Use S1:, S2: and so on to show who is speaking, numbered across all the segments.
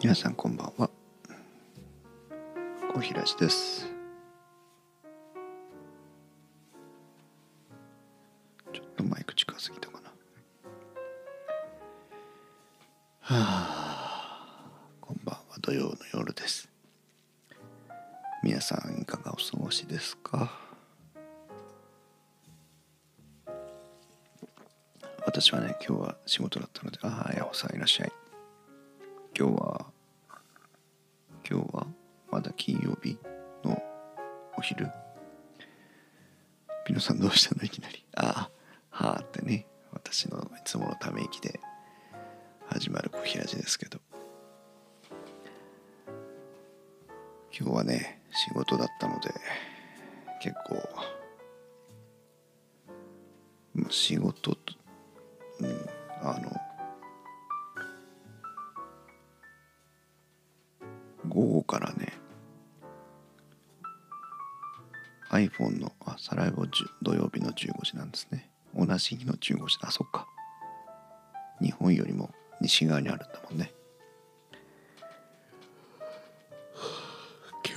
S1: 皆さんこんばんは。小平です。ちょっとマイク近すぎたかな。はあこんばんは。土曜の夜です。皆さんいかがお過ごしですか？私はね今日は仕事だったのでああヤホさんいらっしゃい。今日はまだ金曜日のお昼。ピノさんどうしたの？いきなり。ああはあってね。私のいつものため息で。始まる小平寺ですけど。今日はね仕事だったので結構仕事と、うん、あの午後からね iPhone のあ再来後土曜日の15時なんですね。同じ日の15時あそっか。日本よりも西側にあるんだもんね。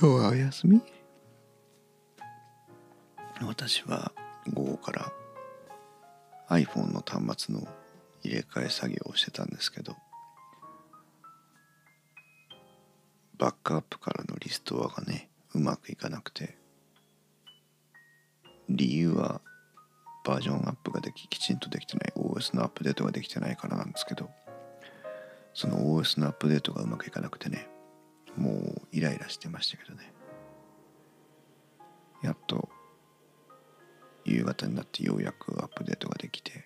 S1: 今日はお休み？私は午後から iPhone の端末の入れ替え作業をしてたんですけどバックアップからのリストアがねうまくいかなくて理由はバージョンアップができきちんとできてない。OS のアップデートができてないからなんですけど。その OS のアップデートがうまくいかなくてね。もうイライラしてましたけどね。やっと夕方になってようやくアップデートができて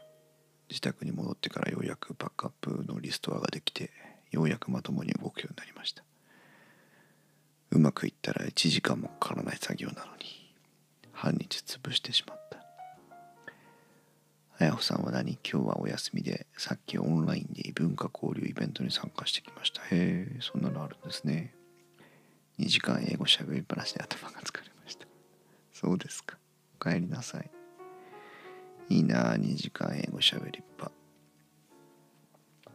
S1: 自宅に戻ってからようやくバックアップのリストアができてようやくまともに動くようになりました。うまくいったら1時間もかからない作業なのに。半日潰してしまった。綾穂さんは何？今日はお休みでさっきオンラインで異文化交流イベントに参加してきました。へえそんなのあるんですね。2時間英語しゃべりっぱなしで頭が疲れました。そうですか。お帰りなさい。いいな2時間英語しゃべりっぱ。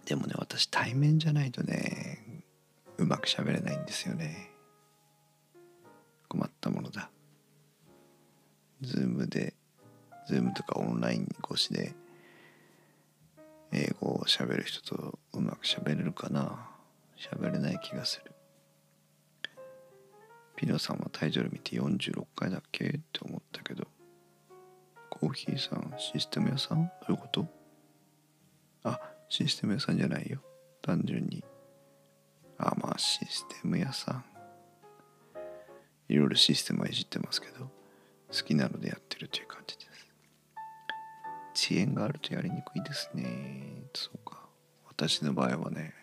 S1: でもね私対面じゃないとねうまくしゃべれないんですよね。困ったものだ。ズームで、ズームとかオンライン越しで、英語を喋る人とうまく喋れるかな？喋れない気がする。ピノさんはタイトル見て46回だっけ？って思ったけど、コーヒーさん、システム屋さん？どういうこと？あ、システム屋さんじゃないよ。単純に。あ、まあシステム屋さん。いろいろシステムはいじってますけど好きなのでやってるという感じです。遅延があるとやりにくいですね。そうか。私の場合はね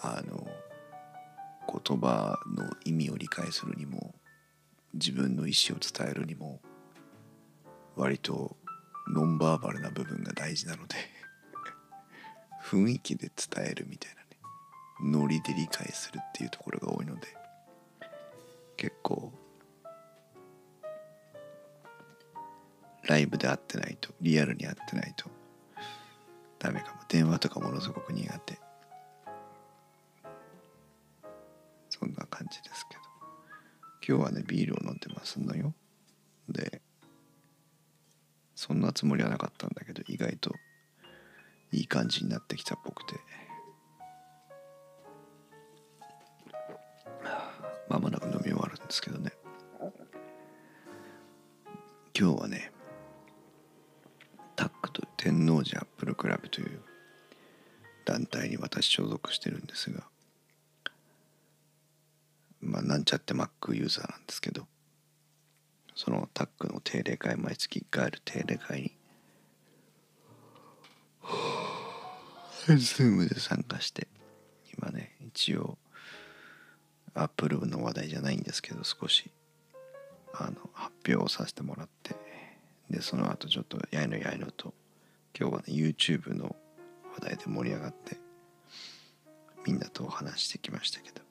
S1: あの言葉の意味を理解するにも自分の意思を伝えるにも割とノンバーバルな部分が大事なので 雰囲気で伝えるみたいなねノリで理解するっていうところが多いので結構ライブで会ってないとリアルに会ってないとダメかも。電話とかものすごく苦手。そんな感じですけど。今日はねビールを飲んでますのよ。でそんなつもりはなかったんだけど意外といい感じになってきたっぽくて。まもなく飲み終わるんですけどね。今日はね天王寺アップルクラブという団体に私所属してるんですがまあなんちゃって Mac ユーザーなんですけどそのタックの定例会毎月1回ある定例会に Zoom で参加して今ね一応アップルの話題じゃないんですけど少しあの発表をさせてもらってでその後ちょっとやいのやいのと今日はね YouTube の話題で盛り上がってみんなとお話してきましたけど。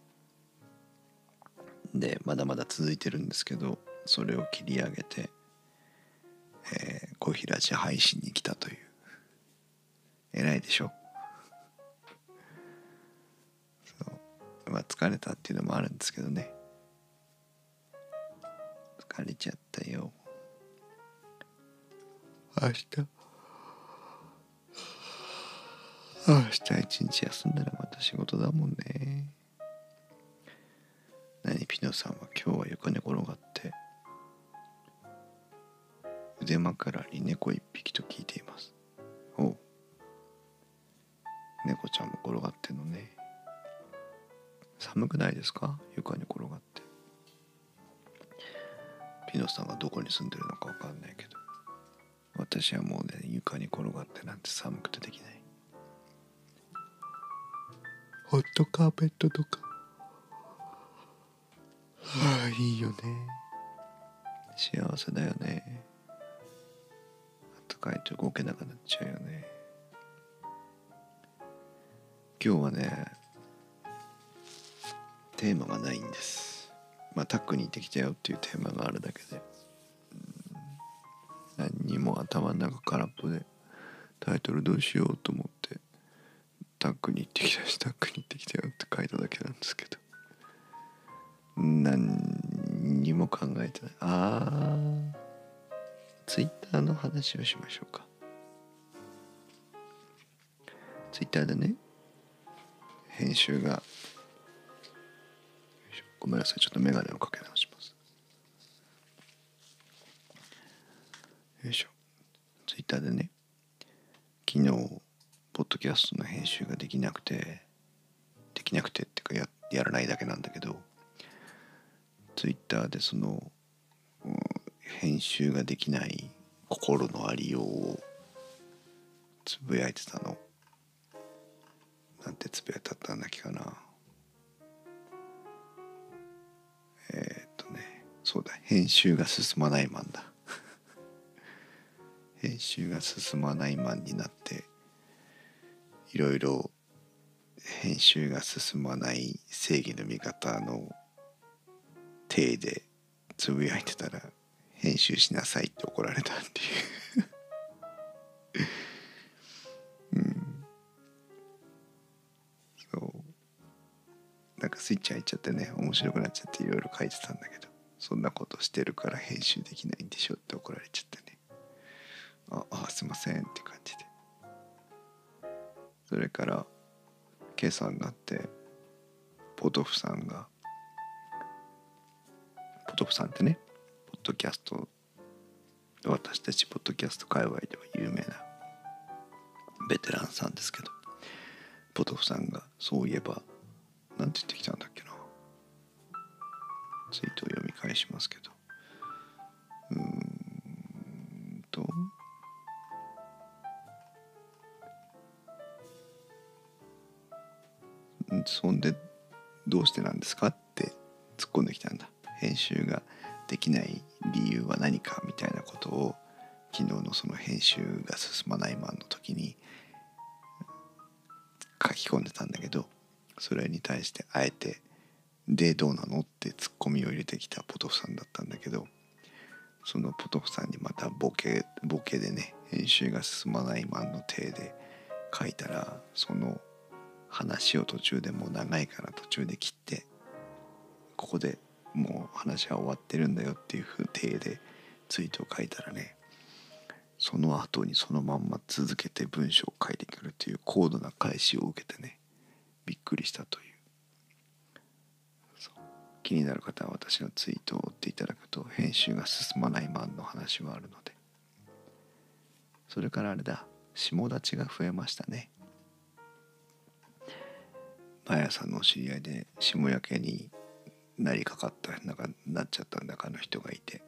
S1: でまだまだ続いてるんですけどそれを切り上げて、えー、小平寺配信に来たという。偉いでしょ？そう。まあ疲れたっていうのもあるんですけどね。疲れちゃったよ。明日。明日一日休んだらまた仕事だもんね。何ピノさんは今日は床に転がって。腕枕に猫一匹と聞いています。おう。猫ちゃんも転がってんのね。寒くないですか？床に転がって。ピノさんがどこに住んでるのか分かんないけど。私はもうね床に転がってなんて寒くてできない。ホットカーペットとか。はあいいよね。幸せだよね。あったかいと動けなくなっちゃうよね。今日はねテーマがないんです。まあタックに行ってきたよっていうテーマがあるだけで。何にも頭の中空っぽで。タイトルどうしようと思って。タックに行ってきたしタックに行ってきたよって書いただけなんですけど。何にも考えてない。あツイッターの話をしましょうか。ツイッターでね編集が。ごめんなさい。ちょっと眼鏡をかけ直します。よいしょ。ツイッターでね昨日ポッドキャストの編集ができなくてできなくてっていうかややらないだけなんだけどツイッターでその、うん編集ができない心のありようをつぶやいてたの。なんてつぶやいてたんだっけかな。えーっとねそうだ編集が進まないマンだ。編集が進まないマン になっていろいろ編集が進まない正義の味方の体でつぶやいてたら編集しなさいって怒られたっていう。うん。そう。なんかスイッチ入っちゃってね面白くなっちゃっていろいろ書いてたんだけどそんなことしてるから編集できないんでしょって怒られちゃってね。ああすいませんって感じで。それから今朝になってポトフさんがポトフさんってねポッドキャスト私たちポッドキャスト界隈では有名なベテランさんですけどポトフさんがそういえばなんて言ってきたんだっけな。ツイートを読み返しますけど。うーんとそんでどうしてなんですかって突っ込んできたんだ編集ができない理由は何かみたいなことを昨日のその編集が進まないマンの時に書き込んでたんだけどそれに対してあえて「でどうなの?」ってツッコミを入れてきたポトフさんだったんだけどそのポトフさんにまたボケボケでね編集が進まないマンの体で書いたらその話を途中でもう長いから途中で切ってここでもう話は終わってるんだよっていうふう体でツイートを書いたらねその後にそのまんま続けて文章を書いてくるという高度な返しを受けてねびっくりしたという。う。気になる方は私のツイートを追っていただくと編集が進まないマンの話はあるので。それからあれだ。下立ちが増えましたね。毎朝のお知り合いで下焼けになりかかったなんかなっちゃった中の人がいて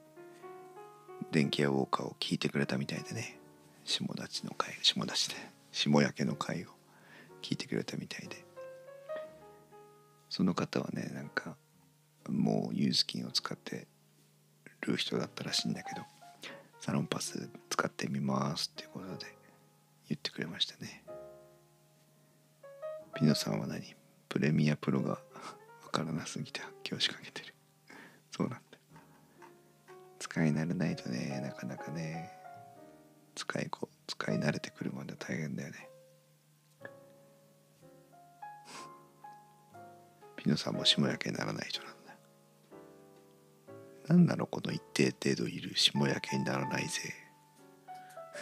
S1: 電気屋ウォーカーを聞いてくれたみたいでね下立ちの会下立ちで下焼けの会を聞いてくれたみたいで。その方はねなんかもうユースキンを使ってる人だったらしいんだけどサロンパス使ってみますっていうことで言ってくれましたね。ピノさんは何？プレミアプロが わからなすぎて発狂しかけてる。そうなんだ。使い慣れないとねなかなかね。使いこ使い慣れてくるまで大変だよね。ピノさんも霜焼けにならない人なんだ。何なのこの一定程度いる霜焼けにならないぜ。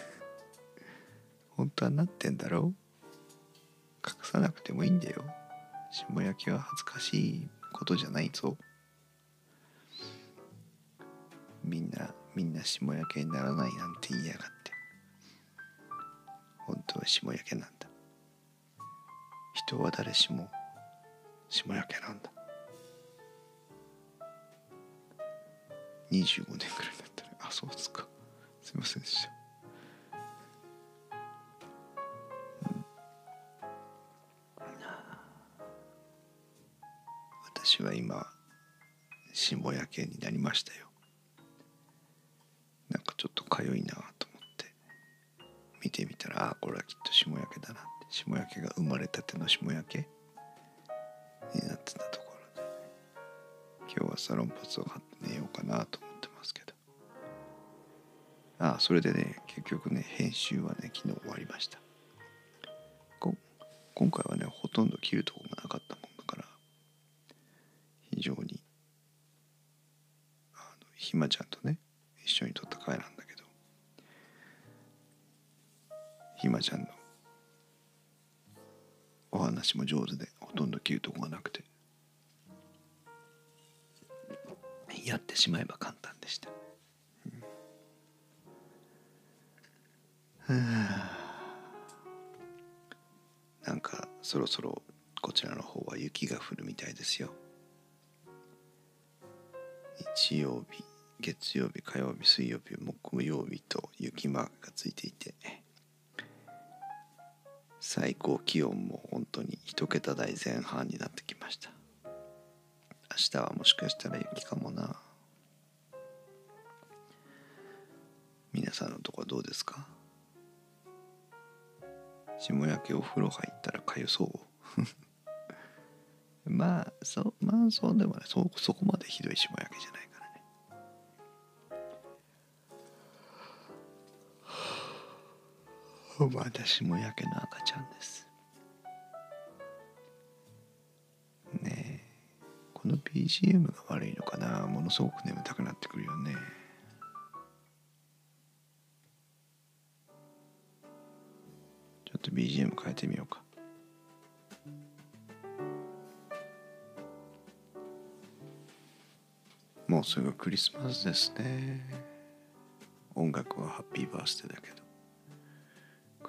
S1: 本当はなってんだろ隠さなくてもいいんだよ。霜焼けは恥ずかしいことじゃないぞ。みんなみんな霜焼けにならないなんて言いやがって。本当は霜焼けなんだ。人は誰しも霜焼けなんだ。25年くらいだったらあそうですか。すいませんでした、霜焼けになりましたよ。なんかちょっとかゆいなと思って。見てみたらあこれはきっと霜焼けだなって。霜焼けが生まれたての霜焼けになってたところで、ね、今日はサロンパスを貼って寝ようかなと思ってますけど。ああそれでね結局ね編集はね昨日終わりました。今回はねほとんど切るとこがなかったもんだから非常にあのひまちゃんとね一緒に撮った回なんだけど。ひまちゃんのお話も上手でほとんど切るとこがなくて。やってしまえば簡単でした、うん、なんかそろそろこちらの方は雪が降るみたいですよ。日曜日。月曜日火曜日水曜日木曜日と雪マークがついていて最高気温も本当に1桁台前半になってきました。明日はもしかしたら雪かもな。皆さんのとこはどうですか？霜焼けお風呂入ったらかゆそう。まあそまあそうでもない。そそこまでひどい霜焼けじゃない私もやけの赤ちゃんです。ねえこの BGM が悪いのかな？ものすごく眠たくなってくるよね。ちょっと BGM 変えてみようか。もうすぐクリスマスですね。音楽はハッピーバースデーだけど。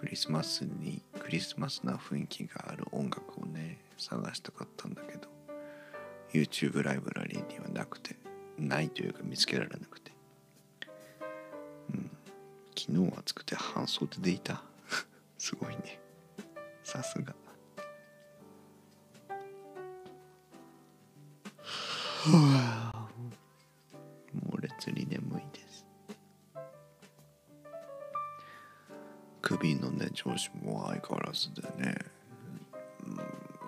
S1: クリスマスにクリスマスな雰囲気がある音楽をね探したかったんだけど YouTube ライブラリーにはなくてないというか見つけられなくて。うん。昨日暑くて半袖でいた。すごいね。さすが。はあ猛烈に眠いです。首のね調子も相変わらずでね、うん、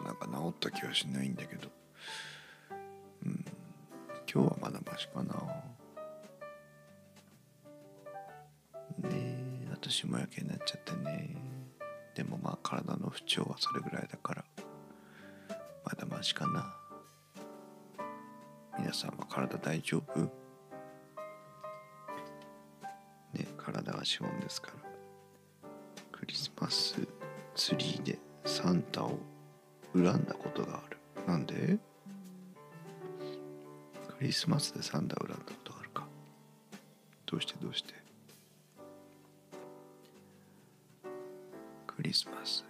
S1: なんか治った気はしないんだけど、うん、今日はまだマシかな。ねえ私もやけになっちゃってね。でもまあ体の不調はそれぐらいだからまだマシかな。皆さんは体大丈夫？ね体は資本ですから。マスツリーでサンタを恨んだことがある。なんで？クリスマスでサンタを恨んだことがあるか。どうして？どうして？クリスマス。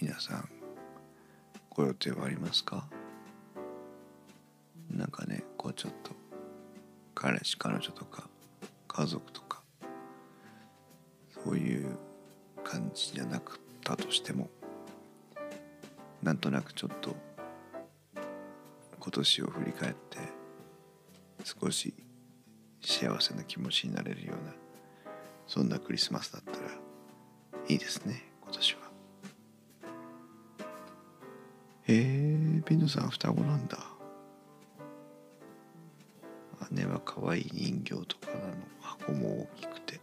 S1: 皆さんご予定はありますか？なんかねこうちょっと彼氏彼女とか家族ったとしてもなんとなくちょっと今年を振り返って少し幸せな気持ちになれるようなそんなクリスマスだったらいいですね今年は。へえピノさん双子なんだ。姉は可愛い人形とかなの。箱も大きくて。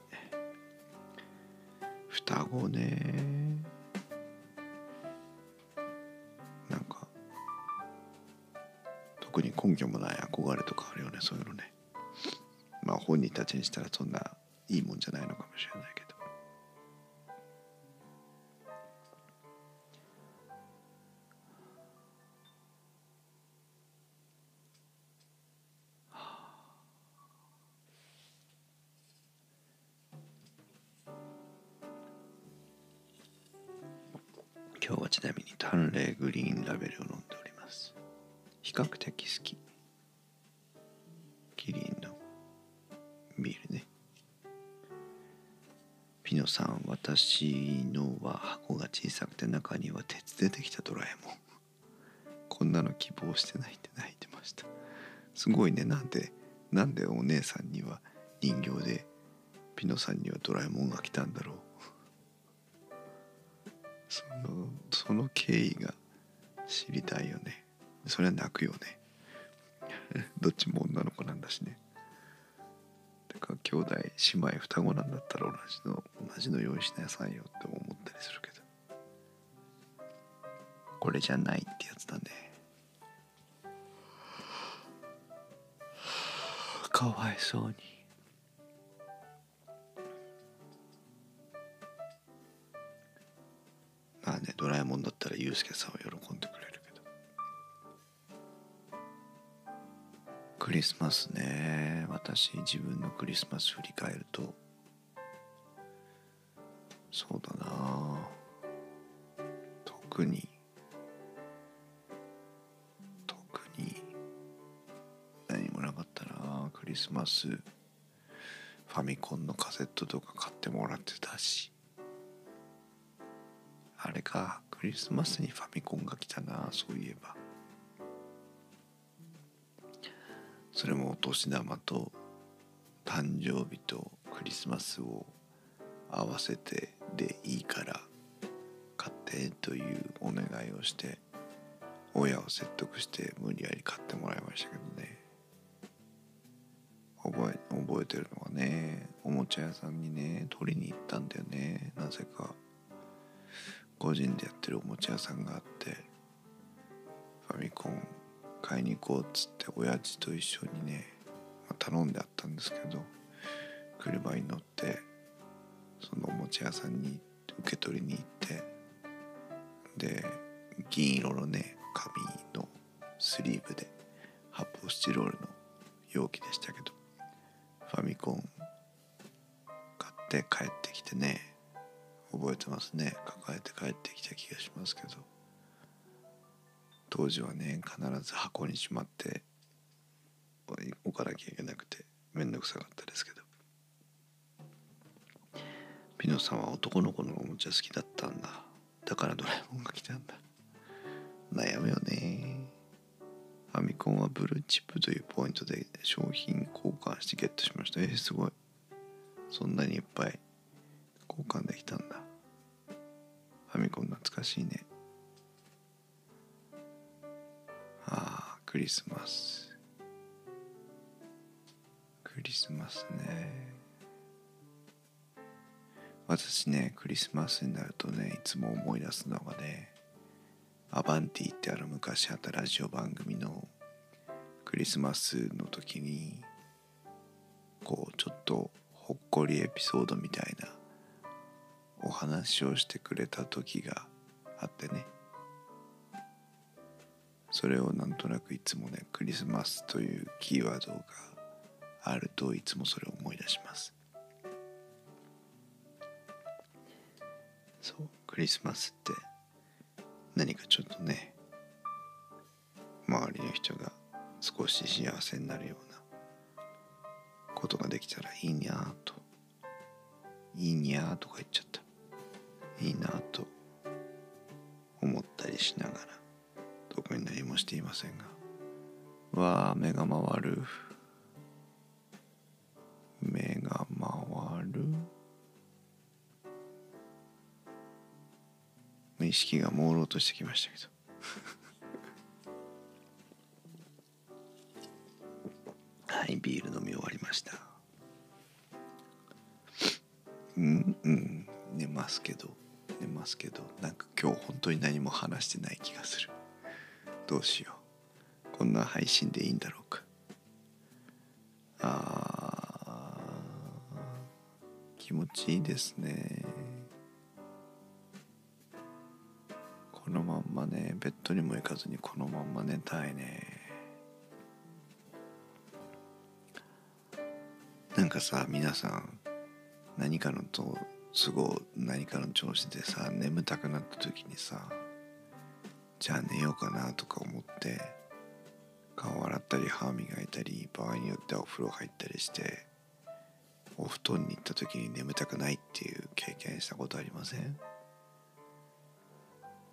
S1: 双子ね。特に根拠もない憧れとかあるよねそういうのね。まあ本人たちにしたらそんないいもんじゃないのかもしれないけど。今日はちなみにタンレグリーンラベルを飲んでおります。比較的私のは箱が小さくて中には鉄でできたドラえもん。こんなの希望してないって泣いてました。すごいね。なんでなんでお姉さんには人形でピノさんにはドラえもんが来たんだろう。そのその経緯が知りたいよね。それは泣くよね。どっちも女の子なんだしね。兄弟姉妹双子なんだったら同じの同じの用意しなさいよって思ったりするけど。これじゃないってやつだね。かわいそうに。まあねドラえもんだったらユうスケさんは喜んでくれるクリスマスね。私自分のクリスマス振り返ると。そうだな。特に。特に。何もなかったな。クリスマス。ファミコンのカセットとか買ってもらってたし。あれか。クリスマスにファミコンが来たな。そういえば。それもお年玉と誕生日とクリスマスを合わせてでいいから買ってというお願いをして親を説得して無理やり買ってもらいましたけどね。覚え覚えてるのはねおもちゃ屋さんにね取りに行ったんだよね。なぜか。個人でやってるおもちゃ屋さんがあってファミコン買いに行こうっつって親父と一緒にね、まあ、頼んであったんですけど車に乗ってそのおもちゃ屋さんに受け取りに行ってで銀色のね紙のスリーブで発泡スチロールの容器でしたけどファミコン買って帰ってきてね覚えてますね。抱えて帰ってきた気がしますけど。当時はね必ず箱にしまって置かなきゃいけなくて面倒くさかったですけど。ピノさんは男の子のおもちゃ好きだったんだ。だからドラえもんが来たんだ。悩むよね。ファミコンはブルーチップというポイントで商品交換してゲットしました。えー、すごい。そんなにいっぱい交換できたんだ。ファミコン懐かしいね。クリスマス。クリスマスね。私ねクリスマスになるとねいつも思い出すのがねアバンティってあの昔あったラジオ番組のクリスマスの時にこうちょっとほっこりエピソードみたいなお話をしてくれた時があってね。それをなんとなくいつもねクリスマスというキーワードがあるといつもそれを思い出します。そうクリスマスって何かちょっとね周りの人が少し幸せになるようなことができたらいいにゃーといいにゃーとか言っちゃった。いいなと思ったりしながら。特に何もしていませんが。わあ目が回る。目が回る。意識が朦朧としてきましたけど。はいビール飲み終わりました。うんうん。寝ますけど。寝ますけど。なんか今日本当に何も話してない気がするどうしよう。こんな配信でいいんだろうか。あー気持ちいいですね。このまんまねベッドにも行かずにこのまんま寝たいね。なんかさ皆さん何かのと都合何かの調子でさ眠たくなった時にさじゃあ寝ようかなとか思って顔洗ったり歯磨いたり場合によってはお風呂入ったりしてお布団に行った時に眠たくないっていう経験したことありません？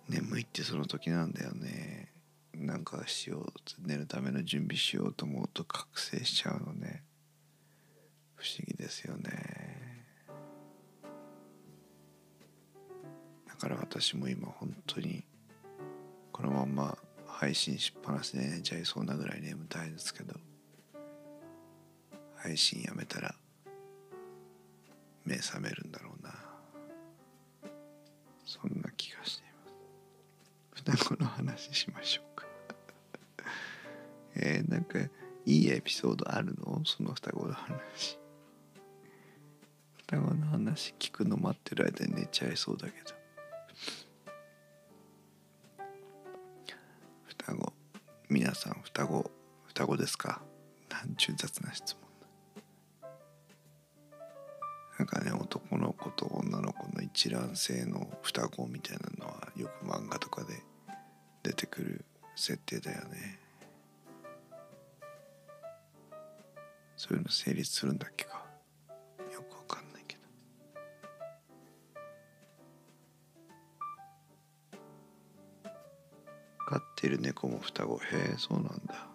S1: 眠いってその時なんだよね。なんかしよう寝るための準備しようと思うと覚醒しちゃうのね。不思議ですよね。だから私も今本当にんま配信しっぱなしで寝ちゃいそうなぐらい眠たいですけど配信やめたら目覚めるんだろうな。そんな気がしています。双子の話しましょうか。えー、なんかいいエピソードあるの？その双子の話。双子の話聞くの待ってる間に寝ちゃいそうだけど。ですか？なんちゅう雑な質問なんかね男の子と女の子の一卵性の双子みたいなのはよく漫画とかで出てくる設定だよね。そういうの成立するんだっけか？よくわかんないけど。飼ってる猫も双子。へえそうなんだ。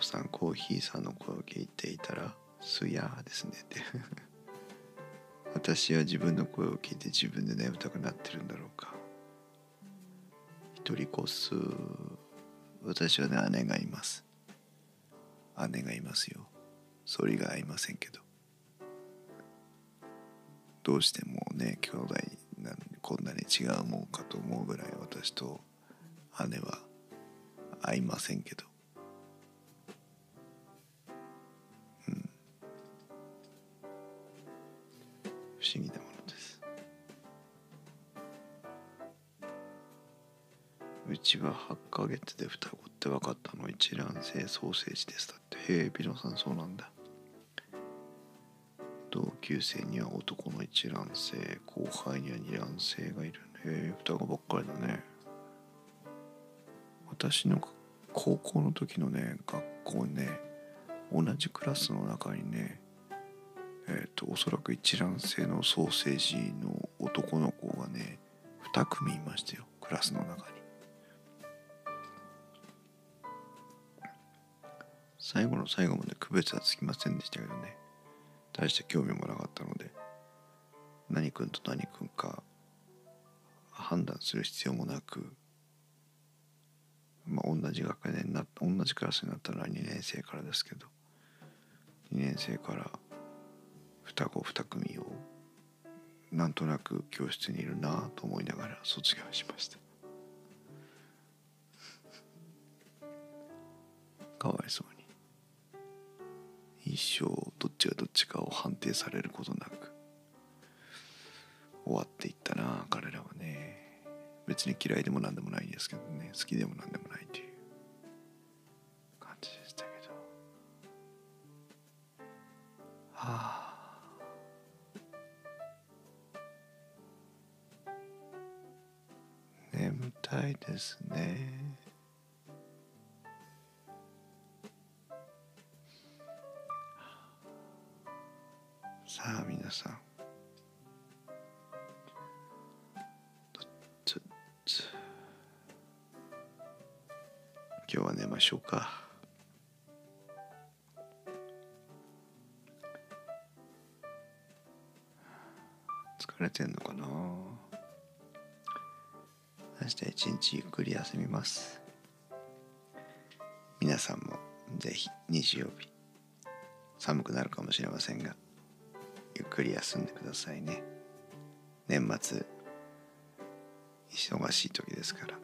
S1: あやふさんコーヒーさんの声を聞いていたらすやーですね。って私は自分の声を聞いて自分で眠たくなってるんだろうか。一人こす私はね姉がいます。姉がいますよ。それが合いませんけど。どうしてもね兄弟なんこんなに違うもんかと思うぐらい私と姉は会いませんけど。不思議なものです。うちは8ヶ月で双子って分かったの。一卵性ソーセージです。だってへえピノさんそうなんだ。同級生には男の一卵性後輩には二卵性がいるへえ双子ばっかりだね。私の高校の時のね学校ね同じクラスの中にねえっ、とおそらく一卵性のソーセージの男の子がね2組いましたよクラスの中に。最後の最後まで区別はつきませんでしたけどね。大して興味もなかったので何君と何君か判断する必要もなく、まあ、同じ学年な同じクラスになったのは2年生からですけど2年生から双子2組をなんとなく教室にいるなと思いながら卒業しました。かわいそうに。一生どっちがどっちかを判定されることなく終わっていったな彼らはね。別に嫌いでも何でもないですけどね。好きでも何でもないという。感じでしたけど。はあ。いですね。さあ皆さん。今日は寝ましょうか。疲れてんのかな？一日ゆっくり休みます。皆さんもぜひ日曜日寒くなるかもしれませんがゆっくり休んでくださいね。年末忙しい時ですから。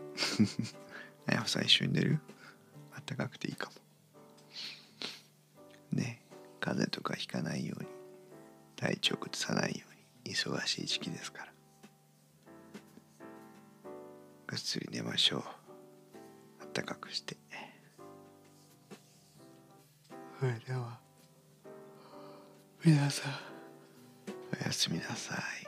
S1: あやさん一緒に寝る？あったかくていいかも。ね風邪とかひかないように体調崩さないように忙しい時期ですから。ぐっすり寝ましょう。あったかくして。それでは皆さん。おやすみなさい